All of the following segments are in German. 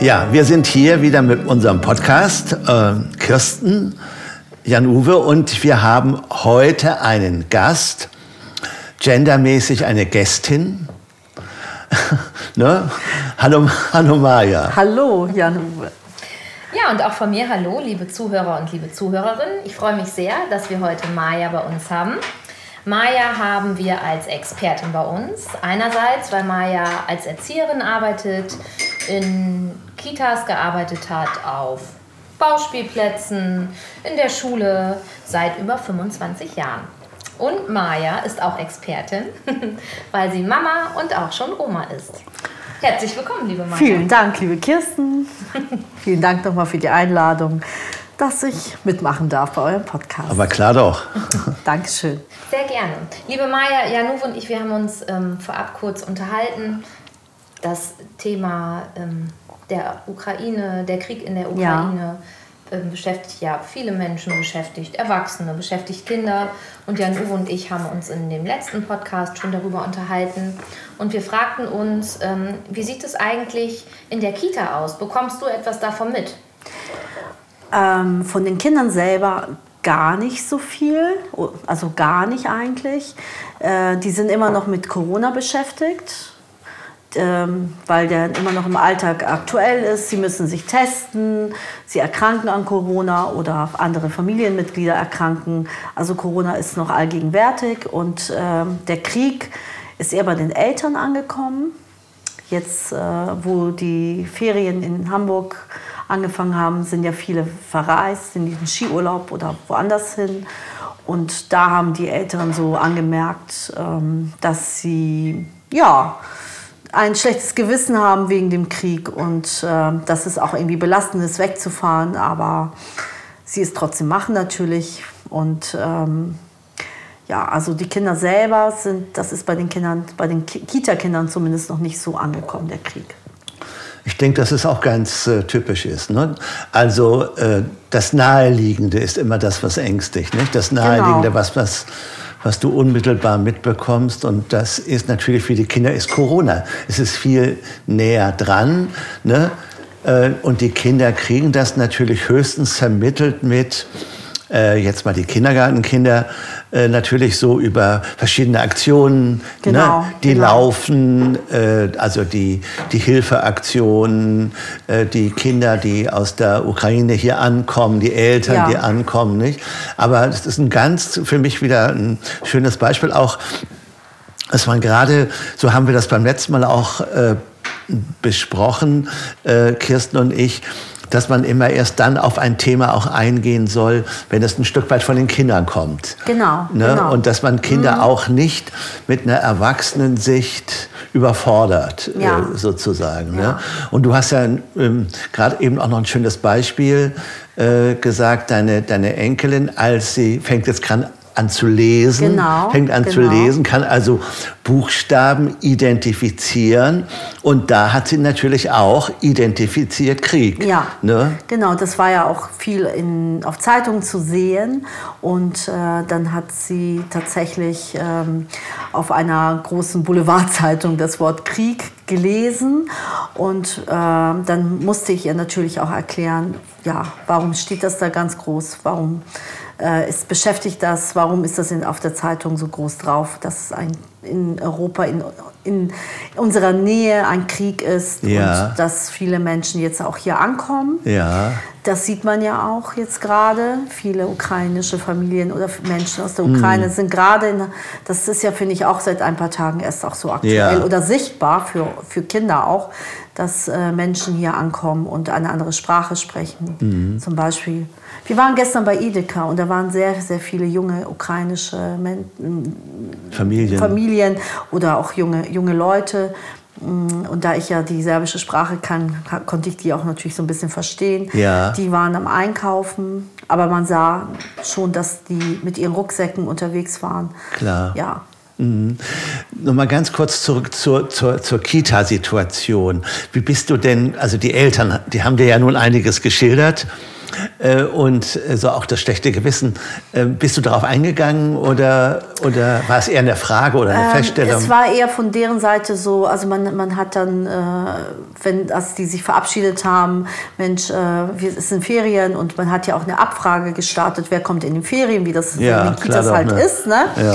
Ja, wir sind hier wieder mit unserem Podcast, äh, Kirsten, Jan-Uwe, und wir haben heute einen Gast, gendermäßig eine Gästin. ne? Hallo, hallo Maja. Hallo Jan-Uwe. Ja, und auch von mir hallo, liebe Zuhörer und liebe Zuhörerinnen. Ich freue mich sehr, dass wir heute Maja bei uns haben. Maja haben wir als Expertin bei uns. Einerseits, weil Maja als Erzieherin arbeitet, in Kitas gearbeitet hat, auf Bauspielplätzen, in der Schule seit über 25 Jahren. Und Maja ist auch Expertin, weil sie Mama und auch schon Oma ist. Herzlich willkommen, liebe Maja. Vielen Dank, liebe Kirsten. Vielen Dank nochmal für die Einladung, dass ich mitmachen darf bei eurem Podcast. Aber klar doch. Dankeschön. Sehr gerne. Liebe Maja, Januv und ich, wir haben uns ähm, vorab kurz unterhalten. Das Thema ähm, der Ukraine, der Krieg in der Ukraine. Ja. Ähm, beschäftigt ja viele Menschen, beschäftigt Erwachsene, beschäftigt Kinder. Und Jan Uwe und ich haben uns in dem letzten Podcast schon darüber unterhalten. Und wir fragten uns, ähm, wie sieht es eigentlich in der Kita aus? Bekommst du etwas davon mit? Ähm, von den Kindern selber gar nicht so viel, also gar nicht eigentlich. Äh, die sind immer noch mit Corona beschäftigt, ähm, weil der immer noch im Alltag aktuell ist. Sie müssen sich testen, sie erkranken an Corona oder andere Familienmitglieder erkranken. Also Corona ist noch allgegenwärtig und ähm, der Krieg ist eher bei den Eltern angekommen. Jetzt, äh, wo die Ferien in Hamburg angefangen haben, sind ja viele verreist in diesen Skiurlaub oder woanders hin. Und da haben die Älteren so angemerkt, ähm, dass sie ja ein schlechtes Gewissen haben wegen dem Krieg und äh, dass es auch irgendwie belastend ist, wegzufahren. Aber sie es trotzdem machen natürlich. Und ähm, ja, also die Kinder selber sind, das ist bei den Kindern, bei den Kita-Kindern zumindest noch nicht so angekommen, der Krieg. Ich denke, dass es auch ganz äh, typisch ist. Ne? Also äh, das Naheliegende ist immer das, was ängstigt. Nicht? Das Naheliegende, genau. was, was, was du unmittelbar mitbekommst. Und das ist natürlich für die Kinder ist Corona. Es ist viel näher dran. Ne? Äh, und die Kinder kriegen das natürlich höchstens vermittelt mit äh, jetzt mal die Kindergartenkinder, äh, natürlich so über verschiedene Aktionen, ne, genau, ne, die genau. laufen, äh, also die, die Hilfeaktionen, äh, die Kinder, die aus der Ukraine hier ankommen, die Eltern, ja. die ankommen. Nicht? Aber es ist ein ganz, für mich wieder ein schönes Beispiel auch, dass man gerade, so haben wir das beim letzten Mal auch äh, besprochen, äh, Kirsten und ich, dass man immer erst dann auf ein Thema auch eingehen soll, wenn es ein Stück weit von den Kindern kommt. Genau. Ne? genau. Und dass man Kinder mhm. auch nicht mit einer Erwachsenensicht überfordert, ja. äh, sozusagen. Ne? Ja. Ne? Und du hast ja ähm, gerade eben auch noch ein schönes Beispiel äh, gesagt, deine, deine Enkelin, als sie fängt jetzt gerade an zu lesen, genau, fängt an genau. zu lesen, kann also Buchstaben identifizieren. Und da hat sie natürlich auch identifiziert Krieg. Ja, ne? genau. Das war ja auch viel in, auf Zeitungen zu sehen. Und äh, dann hat sie tatsächlich ähm, auf einer großen Boulevardzeitung das Wort Krieg gelesen. Und äh, dann musste ich ihr natürlich auch erklären, ja, warum steht das da ganz groß? Warum äh, es beschäftigt das, warum ist das in, auf der Zeitung so groß drauf, dass es ein, in Europa, in, in unserer Nähe ein Krieg ist ja. und dass viele Menschen jetzt auch hier ankommen. Ja. Das sieht man ja auch jetzt gerade. Viele ukrainische Familien oder Menschen aus der Ukraine mhm. sind gerade in, das ist ja, finde ich, auch seit ein paar Tagen erst auch so aktuell ja. oder sichtbar für, für Kinder auch, dass äh, Menschen hier ankommen und eine andere Sprache sprechen. Mhm. Zum Beispiel wir waren gestern bei Edeka und da waren sehr, sehr viele junge ukrainische Familien. Familien oder auch junge, junge Leute. Mm, und da ich ja die serbische Sprache kann, konnte ich die auch natürlich so ein bisschen verstehen. Ja. Die waren am Einkaufen, aber man sah schon, dass die mit ihren Rucksäcken unterwegs waren. Klar. Ja. Mhm. Nochmal ganz kurz zurück zur, zur, zur Kita-Situation. Wie bist du denn, also die Eltern, die haben dir ja nun einiges geschildert. äh, und so auch das schlechte Gewissen. Äh, bist du darauf eingegangen oder, oder war es eher eine Frage oder eine ähm, Feststellung? Es war eher von deren Seite so, also man, man hat dann, äh, wenn als die sich verabschiedet haben, Mensch, äh, wir, es sind Ferien und man hat ja auch eine Abfrage gestartet, wer kommt in die Ferien, wie das ja, in den Kitas halt ne? ist. Ne? Ja.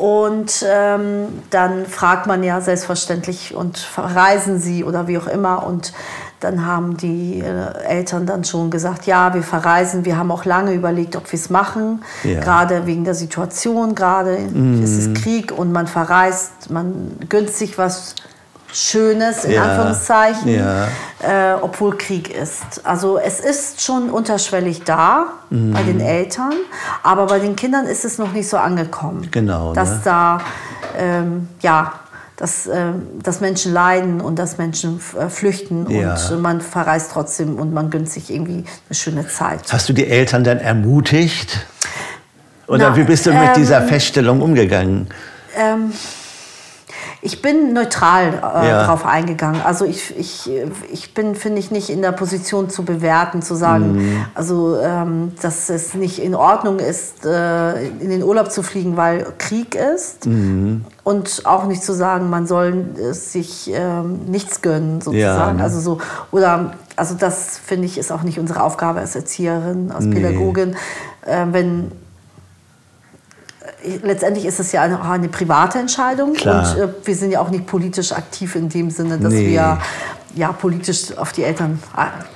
Und ähm, dann fragt man ja selbstverständlich und verreisen sie oder wie auch immer. Und dann haben die äh, Eltern dann schon gesagt, ja, wir verreisen. Wir haben auch lange überlegt, ob wir es machen, ja. gerade wegen der Situation. Gerade mm. ist es Krieg und man verreist, man gönnt sich was Schönes, in ja. Anführungszeichen, ja. Äh, obwohl Krieg ist. Also es ist schon unterschwellig da mhm. bei den Eltern, aber bei den Kindern ist es noch nicht so angekommen. Genau. Dass ne? da, ähm, ja, dass, äh, dass Menschen leiden und dass Menschen äh, flüchten ja. und man verreist trotzdem und man gönnt sich irgendwie eine schöne Zeit. Hast du die Eltern dann ermutigt? Oder Na, wie bist du mit ähm, dieser Feststellung umgegangen? Ähm, ich bin neutral äh, ja. drauf eingegangen. Also ich, ich, ich bin, finde ich, nicht in der Position zu bewerten, zu sagen, mhm. also ähm, dass es nicht in Ordnung ist, äh, in den Urlaub zu fliegen, weil Krieg ist. Mhm. Und auch nicht zu sagen, man soll sich ähm, nichts gönnen, sozusagen. Ja, ne? Also so, oder also das finde ich ist auch nicht unsere Aufgabe als Erzieherin, als nee. Pädagogin. Äh, wenn letztendlich ist es ja eine, eine private Entscheidung Klar. und äh, wir sind ja auch nicht politisch aktiv in dem Sinne, dass nee. wir ja, politisch auf die Eltern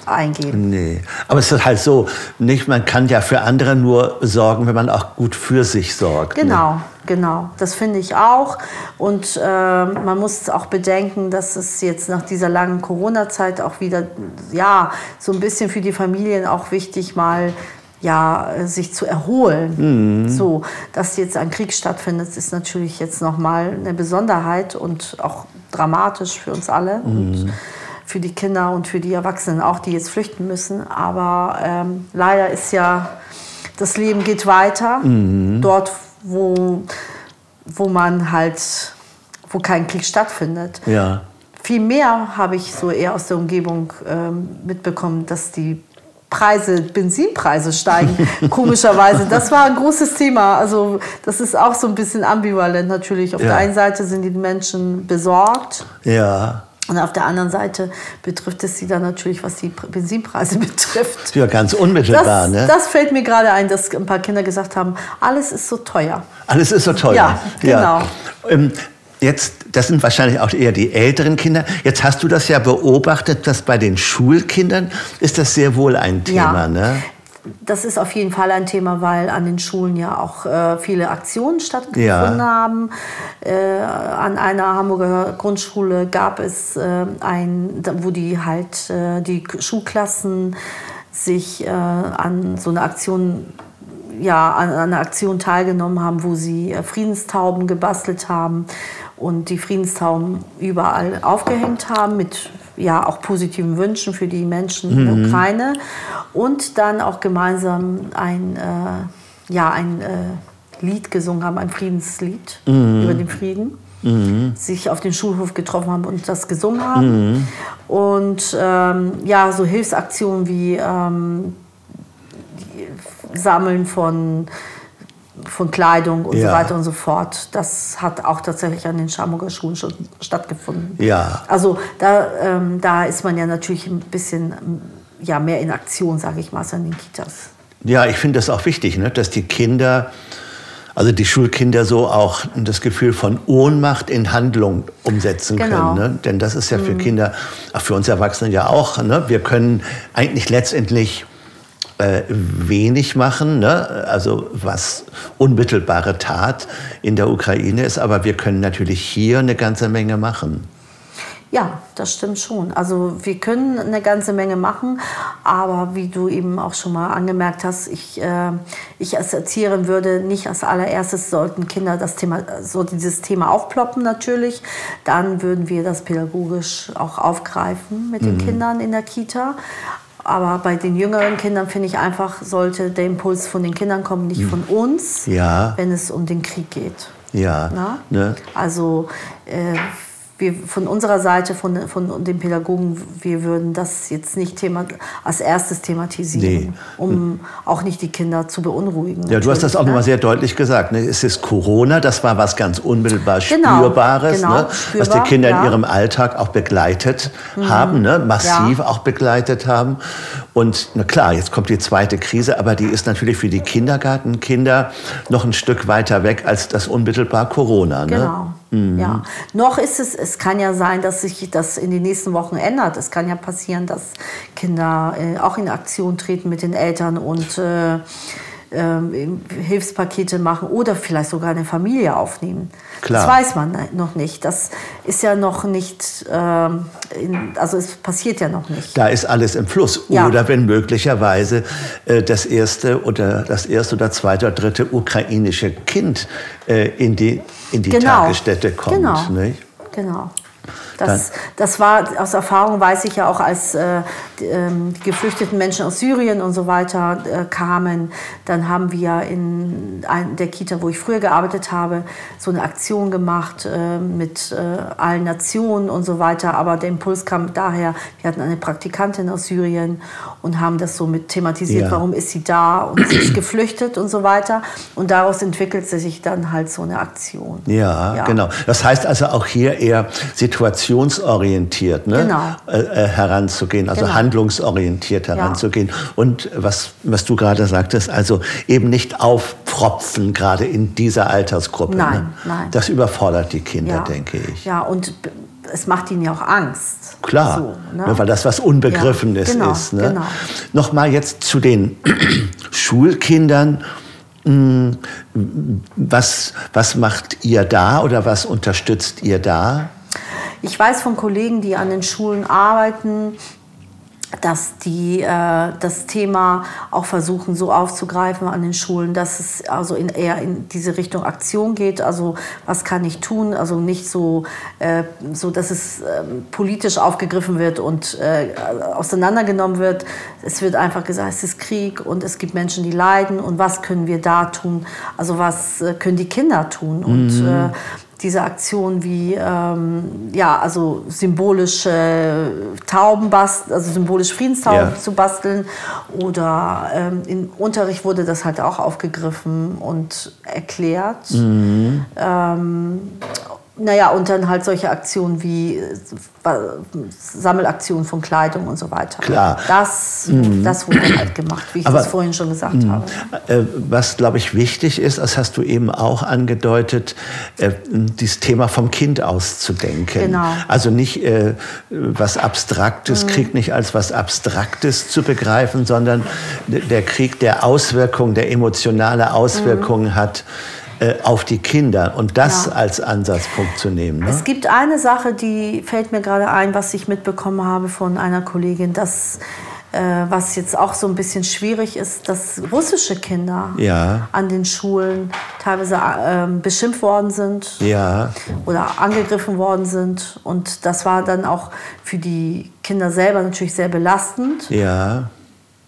eingehen. Nee, aber es ist halt so, nicht, man kann ja für andere nur sorgen, wenn man auch gut für sich sorgt. Ne? Genau, ne? genau, das finde ich auch. Und äh, man muss auch bedenken, dass es jetzt nach dieser langen Corona-Zeit auch wieder, ja, so ein bisschen für die Familien auch wichtig mal ja, sich zu erholen. Mhm. So, dass jetzt ein Krieg stattfindet, ist natürlich jetzt nochmal eine Besonderheit und auch dramatisch für uns alle mhm. und für die Kinder und für die Erwachsenen auch, die jetzt flüchten müssen. Aber ähm, leider ist ja, das Leben geht weiter. Mhm. Dort, wo, wo man halt, wo kein Krieg stattfindet. Ja. Viel mehr habe ich so eher aus der Umgebung ähm, mitbekommen, dass die Preise, Benzinpreise steigen, komischerweise. Das war ein großes Thema. Also das ist auch so ein bisschen ambivalent natürlich. Auf ja. der einen Seite sind die Menschen besorgt. Ja. Und auf der anderen Seite betrifft es sie dann natürlich, was die Benzinpreise betrifft. Ja, ganz unmittelbar. Das, ne? das fällt mir gerade ein, dass ein paar Kinder gesagt haben, alles ist so teuer. Alles ist so teuer. Ja, genau. Ja. Ähm, Jetzt, das sind wahrscheinlich auch eher die älteren Kinder. Jetzt hast du das ja beobachtet, dass bei den Schulkindern ist das sehr wohl ein Thema, ja. ne? Das ist auf jeden Fall ein Thema, weil an den Schulen ja auch äh, viele Aktionen stattgefunden ja. haben. Äh, an einer Hamburger Grundschule gab es äh, ein, wo die halt äh, die Schulklassen sich äh, an so eine Aktion ja, an, an einer Aktion teilgenommen haben, wo sie äh, Friedenstauben gebastelt haben und die Friedenstauben überall aufgehängt haben mit ja auch positiven Wünschen für die Menschen in der mhm. Ukraine und dann auch gemeinsam ein äh, ja ein äh, Lied gesungen haben, ein Friedenslied mhm. über den Frieden. Mhm. sich auf den Schulhof getroffen haben und das gesungen haben. Mhm. Und ähm, ja, so Hilfsaktionen wie ähm, Sammeln von von Kleidung und ja. so weiter und so fort. Das hat auch tatsächlich an den Schamburger Schulen schon stattgefunden. Ja. Also da, ähm, da ist man ja natürlich ein bisschen ja, mehr in Aktion, sage ich mal, als an den Kitas. Ja, ich finde das auch wichtig, ne, dass die Kinder, also die Schulkinder so auch das Gefühl von Ohnmacht in Handlung umsetzen genau. können. Ne? Denn das ist ja für mhm. Kinder, auch für uns Erwachsene ja auch. Ne? Wir können eigentlich letztendlich äh, wenig machen, ne? also was unmittelbare Tat in der Ukraine ist, aber wir können natürlich hier eine ganze Menge machen. Ja, das stimmt schon. Also wir können eine ganze Menge machen, aber wie du eben auch schon mal angemerkt hast, ich, äh, ich als Erzieherin würde nicht als allererstes sollten Kinder das Thema, so dieses Thema aufploppen natürlich. Dann würden wir das pädagogisch auch aufgreifen mit den mhm. Kindern in der Kita. Aber bei den jüngeren Kindern finde ich einfach, sollte der Impuls von den Kindern kommen, nicht von uns, ja. wenn es um den Krieg geht. Ja. Ne? Also äh, wir von unserer Seite, von, von den Pädagogen, wir würden das jetzt nicht Thema, als erstes thematisieren, nee. um auch nicht die Kinder zu beunruhigen. Ja, du hast das auch ne? nochmal sehr deutlich gesagt. Ne? Es ist Corona, das war was ganz unmittelbar genau, Spürbares, genau, ne? spürbar, was die Kinder ja. in ihrem Alltag auch begleitet mhm. haben, ne? massiv ja. auch begleitet haben. Und na klar, jetzt kommt die zweite Krise, aber die ist natürlich für die Kindergartenkinder noch ein Stück weiter weg als das unmittelbar Corona. Ne? Mhm. Ja. Noch ist es, es kann ja sein, dass sich das in den nächsten Wochen ändert. Es kann ja passieren, dass Kinder äh, auch in Aktion treten mit den Eltern und äh, ähm, Hilfspakete machen oder vielleicht sogar eine Familie aufnehmen. Klar. Das weiß man noch nicht. Das ist ja noch nicht, ähm, in, also es passiert ja noch nicht. Da ist alles im Fluss. Ja. Oder wenn möglicherweise äh, das erste oder das erste oder zweite oder dritte ukrainische Kind äh, in die, in die genau. Tagesstätte kommt. Genau. Nicht? genau. Das, das war aus Erfahrung, weiß ich ja auch, als äh, die, ähm, geflüchteten Menschen aus Syrien und so weiter äh, kamen, dann haben wir in der Kita, wo ich früher gearbeitet habe, so eine Aktion gemacht äh, mit äh, allen Nationen und so weiter. Aber der Impuls kam daher, wir hatten eine Praktikantin aus Syrien und haben das so mit thematisiert, ja. warum ist sie da und sie ist geflüchtet und so weiter. Und daraus entwickelte sich dann halt so eine Aktion. Ja, ja. genau. Das heißt also auch hier eher situationsorientiert ne? genau. äh, äh heranzugehen, also genau. handlungsorientiert heranzugehen. Ja. Und was, was du gerade sagtest, also eben nicht aufpropfen, gerade in dieser Altersgruppe. Nein, ne? nein. Das überfordert die Kinder, ja. denke ich. Ja, und es macht ihnen ja auch Angst. Klar, so, ne? Ne, weil das was Unbegriffenes ja, genau, ist. Ne? Genau. Nochmal jetzt zu den Schulkindern. Hm, was, was macht ihr da oder was unterstützt ihr da? Ich weiß von Kollegen, die an den Schulen arbeiten, dass die äh, das Thema auch versuchen so aufzugreifen an den Schulen, dass es also in, eher in diese Richtung Aktion geht. Also was kann ich tun? Also nicht so, äh, so dass es äh, politisch aufgegriffen wird und äh, auseinandergenommen wird. Es wird einfach gesagt, es ist Krieg und es gibt Menschen, die leiden und was können wir da tun? Also was äh, können die Kinder tun? Und mhm. Äh, diese Aktion wie ähm, ja also symbolische Tauben basteln, also symbolisch Friedenstauben ja. zu basteln oder ähm, im Unterricht wurde das halt auch aufgegriffen und erklärt. Mhm. Ähm, naja, und dann halt solche Aktionen wie äh, Sammelaktionen von Kleidung und so weiter. Klar. Das, mhm. das wurde halt gemacht, wie ich Aber, das vorhin schon gesagt mh. habe. Äh, was, glaube ich, wichtig ist, das hast du eben auch angedeutet, äh, dieses Thema vom Kind auszudenken. Genau. Also nicht äh, was Abstraktes, mhm. Krieg nicht als was Abstraktes zu begreifen, sondern der Krieg, der Auswirkungen, der emotionale Auswirkungen mhm. hat äh, auf die Kinder und das ja. als Ansatzpunkt zu nehmen. Ne? Es gibt eine Sache, die fällt mir gerade ein, was ich mitbekommen habe von einer Kollegin, dass äh, was jetzt auch so ein bisschen schwierig ist, dass russische Kinder ja. an den Schulen teilweise äh, beschimpft worden sind ja. oder angegriffen worden sind. Und das war dann auch für die Kinder selber natürlich sehr belastend, ja.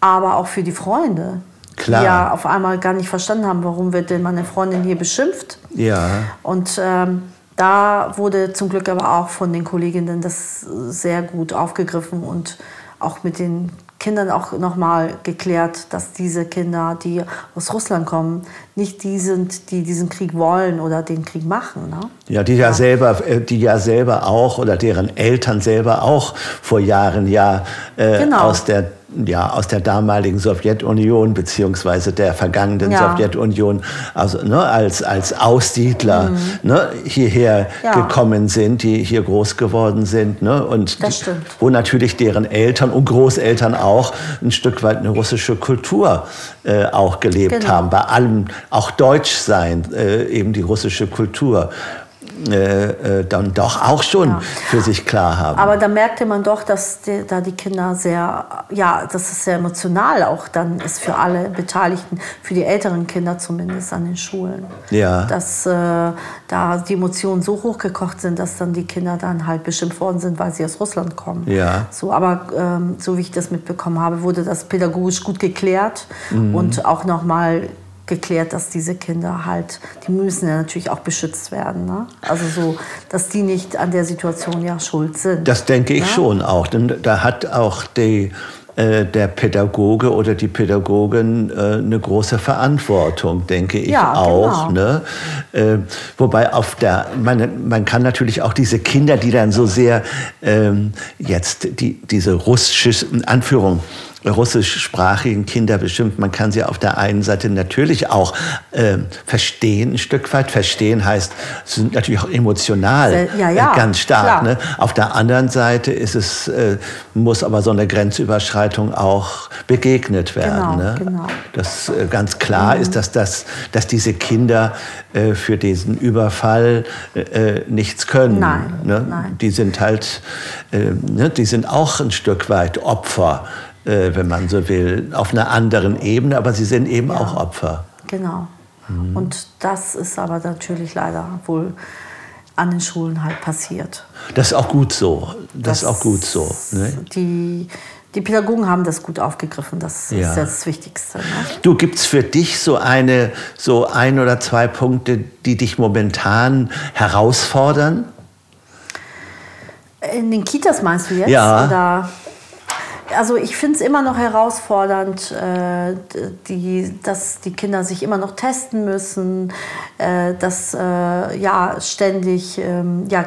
aber auch für die Freunde. Klar. die ja auf einmal gar nicht verstanden haben, warum wird denn meine Freundin hier beschimpft. Ja. Und ähm, da wurde zum Glück aber auch von den Kolleginnen das sehr gut aufgegriffen und auch mit den Kindern auch nochmal geklärt, dass diese Kinder, die aus Russland kommen, nicht die sind, die diesen Krieg wollen oder den Krieg machen. Ne? Ja, die ja, ja, selber, äh, die ja selber auch oder deren Eltern selber auch vor Jahren ja äh, genau. aus der ja, aus der damaligen Sowjetunion beziehungsweise der vergangenen ja. Sowjetunion also, ne, als, als Aussiedler mhm. ne, hierher ja. gekommen sind, die hier groß geworden sind. Ne, und die, wo natürlich deren Eltern und Großeltern auch ein Stück weit eine russische Kultur äh, auch gelebt genau. haben. Bei allem auch Deutsch sein, äh, eben die russische Kultur äh, äh, dann doch auch schon ja. für sich klar haben. Aber da merkte man doch, dass die, da die Kinder sehr, ja, dass es sehr emotional auch dann ist für alle Beteiligten, für die älteren Kinder zumindest an den Schulen. Ja. Dass äh, da die Emotionen so hochgekocht sind, dass dann die Kinder dann halt beschimpft worden sind, weil sie aus Russland kommen. Ja. So, aber ähm, so wie ich das mitbekommen habe, wurde das pädagogisch gut geklärt mhm. und auch nochmal geklärt, dass diese Kinder halt, die müssen ja natürlich auch beschützt werden. Ne? Also so, dass die nicht an der Situation ja schuld sind. Das denke ich ne? schon auch. Denn da hat auch die äh, der Pädagoge oder die Pädagogin äh, eine große Verantwortung, denke ich ja, auch. Genau. Ne? Äh, wobei auf der, man, man kann natürlich auch diese Kinder, die dann so sehr ähm, jetzt die, diese russische Anführung russischsprachigen Kinder bestimmt. Man kann sie auf der einen Seite natürlich auch äh, verstehen, ein Stück weit. Verstehen heißt, sie sind natürlich auch emotional ja, ja, äh, ganz stark. Ne? Auf der anderen Seite ist es, äh, muss aber so eine Grenzüberschreitung auch begegnet werden. Genau, ne? genau. Das äh, ganz klar mhm. ist, dass, das, dass diese Kinder äh, für diesen Überfall äh, nichts können. Nein, ne? nein. Die sind halt, ne? die sind auch ein Stück weit Opfer äh, wenn man so will, auf einer anderen Ebene, aber sie sind eben ja, auch Opfer. Genau. Mhm. Und das ist aber natürlich leider wohl an den Schulen halt passiert. Das ist auch gut so. Das, das ist auch gut so. Ne? Die, die Pädagogen haben das gut aufgegriffen. Das ja. ist das Wichtigste. Ne? Du, gibt es für dich so, eine, so ein oder zwei Punkte, die dich momentan herausfordern? In den Kitas meinst du jetzt? Ja. Oder also ich finde es immer noch herausfordernd, äh, die, dass die Kinder sich immer noch testen müssen, äh, dass äh, ja ständig ähm, ja,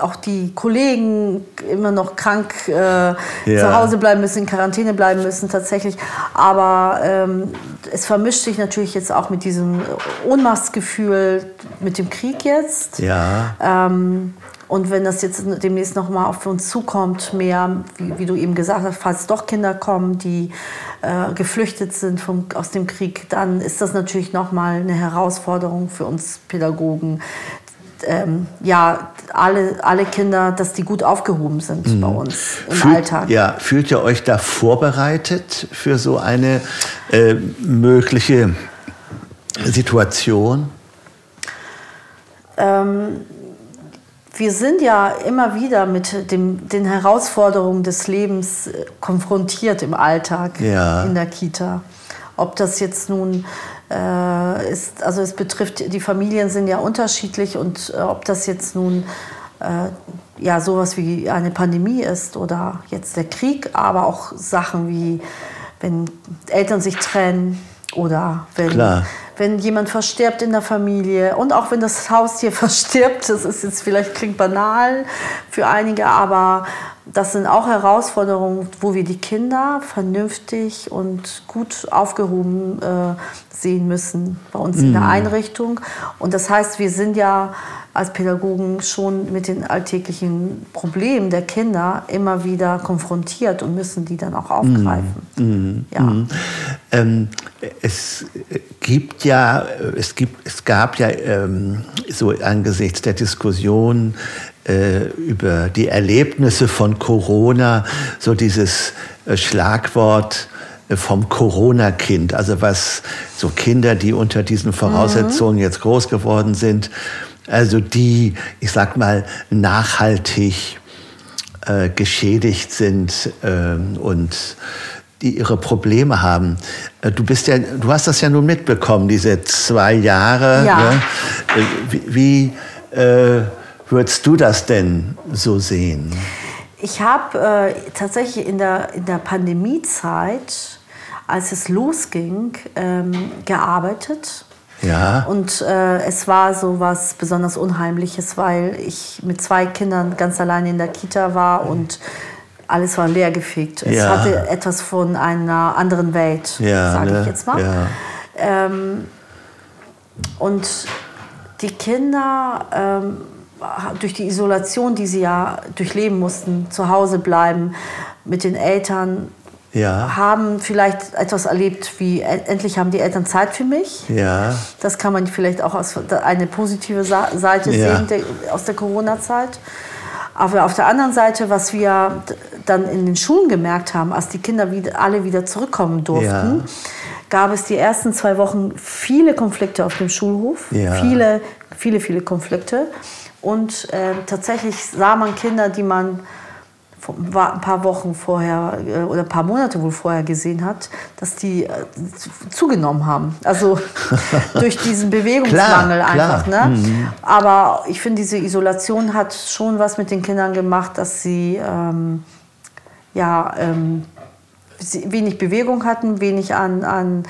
auch die Kollegen immer noch krank äh, ja. zu Hause bleiben müssen, in Quarantäne bleiben müssen tatsächlich. Aber ähm, es vermischt sich natürlich jetzt auch mit diesem Ohnmachtsgefühl, mit dem Krieg jetzt. Ja. Ähm, und wenn das jetzt demnächst noch mal auf uns zukommt, mehr, wie, wie du eben gesagt hast, falls doch Kinder kommen, die äh, geflüchtet sind vom, aus dem Krieg, dann ist das natürlich noch mal eine Herausforderung für uns Pädagogen. Ähm, ja, alle, alle Kinder, dass die gut aufgehoben sind mhm. bei uns im fühlt, Alltag. Ja, fühlt ihr euch da vorbereitet für so eine äh, mögliche Situation? Ähm, wir sind ja immer wieder mit dem, den Herausforderungen des Lebens äh, konfrontiert im Alltag ja. in der Kita. Ob das jetzt nun äh, ist, also es betrifft, die Familien sind ja unterschiedlich und äh, ob das jetzt nun äh, ja sowas wie eine Pandemie ist oder jetzt der Krieg, aber auch Sachen wie wenn Eltern sich trennen oder wenn Klar wenn jemand verstirbt in der Familie und auch wenn das Haustier verstirbt, das ist jetzt vielleicht klingt banal für einige, aber das sind auch Herausforderungen, wo wir die Kinder vernünftig und gut aufgehoben äh, sehen müssen bei uns mhm. in der mhm. Einrichtung. Und das heißt, wir sind ja als Pädagogen schon mit den alltäglichen Problemen der Kinder immer wieder konfrontiert und müssen die dann auch aufgreifen. Mhm. mhm. Ja. Mhm. Ähm, es gibt ja, es, gibt, es gab ja ähm, so angesichts der Diskussion äh, über die Erlebnisse von Corona so dieses äh, Schlagwort äh, vom Corona-Kind, also was so Kinder, die unter diesen Voraussetzungen mhm. jetzt groß geworden sind, also die, ich sag mal, nachhaltig äh, geschädigt sind äh, und die ihre Probleme haben. Äh, du bist ja, du hast das ja nun mitbekommen, diese zwei Jahre. Ja. Ne? Äh, wie, wie äh, würdest du das denn so sehen? Ich habe äh, tatsächlich in der, in der Pandemiezeit, als es losging, ähm, gearbeitet ja. Und äh, es war so was besonders Unheimliches, weil ich mit zwei Kindern ganz alleine in der Kita war und alles war leergefegt. Es ja. hatte etwas von einer anderen Welt, ja, sage ne? ich jetzt mal. Ja. Ähm, und die Kinder, ähm, durch die Isolation, die sie ja durchleben mussten, zu Hause bleiben, mit den Eltern ja. haben vielleicht etwas erlebt, wie endlich haben die Eltern Zeit für mich. Ja. Das kann man vielleicht auch aus eine positive Seite ja. sehen der, aus der Corona-Zeit. Aber auf der anderen Seite, was wir dann in den Schulen gemerkt haben, als die Kinder wieder, alle wieder zurückkommen durften, ja. gab es die ersten zwei Wochen viele Konflikte auf dem Schulhof. Viele, viele, viele Konflikte. Und äh, tatsächlich sah man Kinder, die man ein paar Wochen vorher äh, oder ein paar Monate wohl vorher gesehen hat, dass die äh, zugenommen haben. Also durch diesen Bewegungsmangel klar, einfach. Klar. Ne? Mhm. Aber ich finde, diese Isolation hat schon was mit den Kindern gemacht, dass sie ähm, ja, ähm, wenig Bewegung hatten, wenig an, an,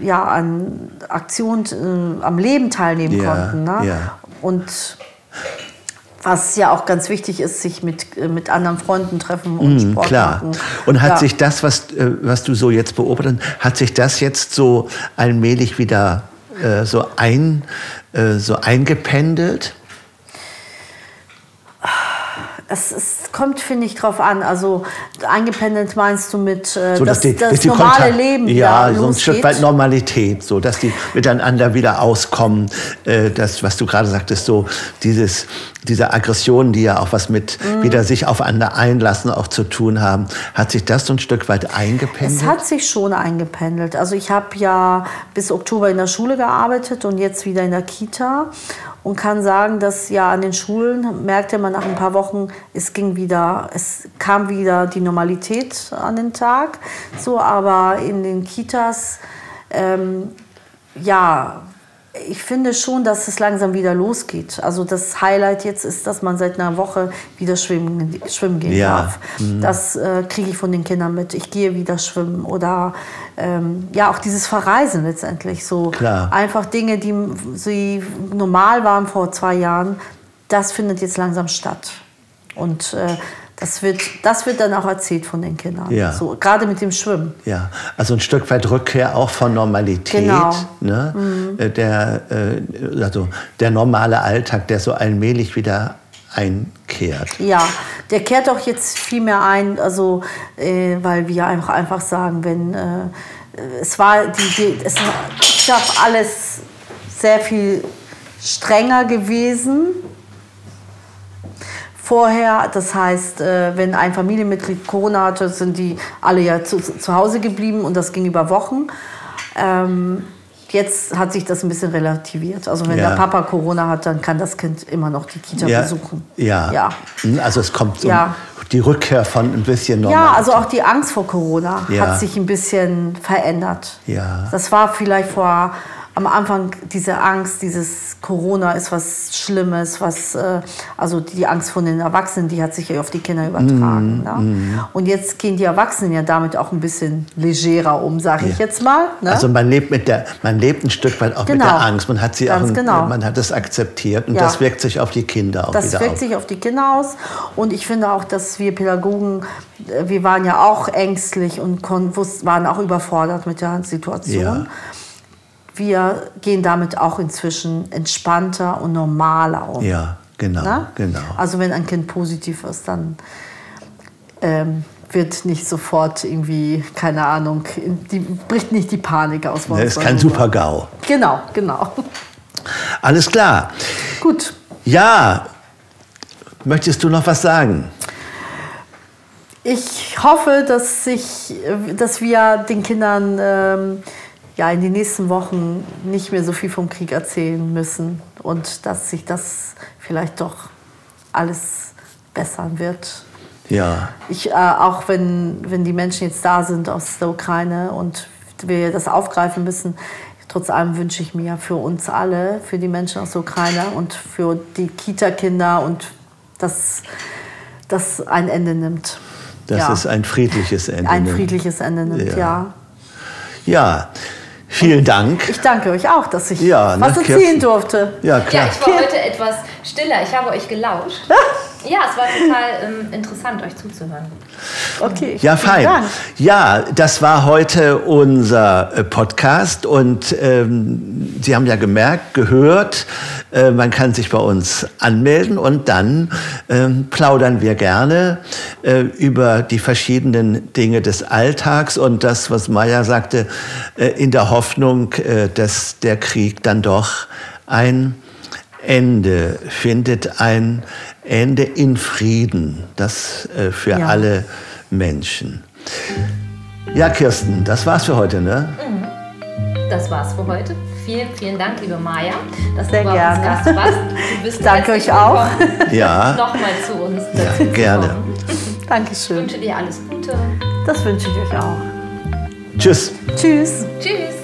ja, an Aktion, äh, am Leben teilnehmen ja, konnten. Ne? Ja. Und was ja auch ganz wichtig ist, sich mit, äh, mit anderen Freunden treffen und mm, Sport klar. machen. Und hat ja. sich das, was, äh, was du so jetzt beobachtest, hat sich das jetzt so allmählich wieder äh, so, ein, äh, so eingependelt? Es, es kommt, finde ich, drauf an. Also eingependelt meinst du mit äh, so, dass, dass die, das dass normale Kontakt, Leben Ja, so ein Stück weit Normalität, so dass die miteinander wieder auskommen. Äh, das, was du gerade sagtest, so dieses, diese Aggressionen, die ja auch was mit mhm. wieder sich aufeinander einlassen auch zu tun haben. Hat sich das so ein Stück weit eingependelt? Es hat sich schon eingependelt. Also ich habe ja bis Oktober in der Schule gearbeitet und jetzt wieder in der Kita und kann sagen, dass ja an den Schulen merkte man nach ein paar Wochen, es ging wieder, es kam wieder die Normalität an den Tag. So, aber in den Kitas, ähm, ja, ich finde schon, dass es langsam wieder losgeht. Also das Highlight jetzt ist, dass man seit einer Woche wieder schwimmen, schwimmen gehen ja. darf. Mhm. Das äh, kriege ich von den Kindern mit. Ich gehe wieder schwimmen oder ähm, ja auch dieses Verreisen letztendlich. So Klar. einfach Dinge, die sie normal waren vor zwei Jahren, das findet jetzt langsam statt. Und äh, das wird, das wird dann auch erzählt von den Kindern. Ja. So, gerade mit dem Schwimmen. Ja, also ein Stück weit Rückkehr auch von Normalität. Genau. Ne? Mhm. Äh, der, äh, also der normale Alltag, der so allmählich wieder einkehrt. Ja, der kehrt auch jetzt viel mehr ein, also, äh, weil wir einfach, einfach sagen, wenn äh, es war, die, die, es ist alles sehr viel strenger gewesen vorher. Das heißt, äh, wenn ein Familienmitglied Corona hatte, sind die alle ja zu, zu Hause geblieben und das ging über Wochen. Ähm, jetzt hat sich das ein bisschen relativiert. Also wenn ja. der Papa Corona hat, dann kann das Kind immer noch die Kita ja. besuchen. Ja. ja. Hm, also es kommt ja. die Rückkehr von ein bisschen normal. Ja, also auch die Angst vor Corona hat sich ein bisschen verändert. Ja. Das war vielleicht vor am Anfang diese Angst, dieses Corona ist was Schlimmes, was, äh, also die Angst von den Erwachsenen, die hat sich ja auf die Kinder übertragen. Mm, ne? mm. Und jetzt gehen die Erwachsenen ja damit auch ein bisschen legerer um, sage ich jetzt mal. Ne? Also man lebt, mit der, man lebt ein Stück weit auch genau. mit der Angst. Man hat sie Ganz auch, genau. man hat es akzeptiert und ja. das wirkt sich auf die Kinder auch das wieder Das wirkt sich auf die Kinder aus. Und ich finde auch, dass wir Pädagogen, äh, wir waren ja auch ängstlich und waren auch überfordert mit der Situation. Ja wir gehen damit auch inzwischen entspannter und normaler um. Ja, genau, Na? genau. Also wenn ein Kind positiv ist, dann ähm, wird nicht sofort irgendwie, keine Ahnung, die, bricht nicht die Panik aus. Das ist kein Super-GAU. Genau, genau. Alles klar. Gut. Ja, möchtest du noch was sagen? Ich hoffe, dass, sich, dass wir den Kindern... Ähm, ja, in den nächsten Wochen nicht mehr so viel vom Krieg erzählen müssen und dass sich das vielleicht doch alles bessern wird. Ja. Ich, äh, auch wenn, wenn die Menschen jetzt da sind aus der Ukraine und wir das aufgreifen müssen, trotz allem wünsche ich mir für uns alle, für die Menschen aus der Ukraine und für die Kita-Kinder und dass das ein Ende nimmt. Dass ja. es ein friedliches Ende Ein friedliches Ende nimmt, ja. ja. Ja, Vielen Dank. Ich danke euch auch, dass ich ja, was ne, erzählen durfte. Ja, klar. Ja, ich war heute etwas stiller. Ich habe euch gelauscht. ja, es war total ähm, interessant, euch zuzuhören. Okay. Ja, fein. Ja, das war heute unser äh, Podcast und ähm, Sie haben ja gemerkt, gehört, äh, man kann sich bei uns anmelden und dann ähm, plaudern wir gerne äh, über die verschiedenen Dinge des Alltags und das, was Maya sagte, äh, in der Hoffnung, äh, dass der Krieg dann doch ein Ende findet, ein Ende in Frieden, das äh, für ja. alle Menschen. Ja, Kirsten, das war's für heute, ne? Mhm. Das war's für heute. Vielen, vielen Dank, liebe Maja, dass Sehr du bei gerne. uns Gast warst. Du bist Danke euch auch. Ja. Nochmal zu uns. Ja, gerne. Dankeschön. Ich wünsche dir alles Gute. Das wünsche ich euch auch. Tschüss. Tschüss. Tschüss.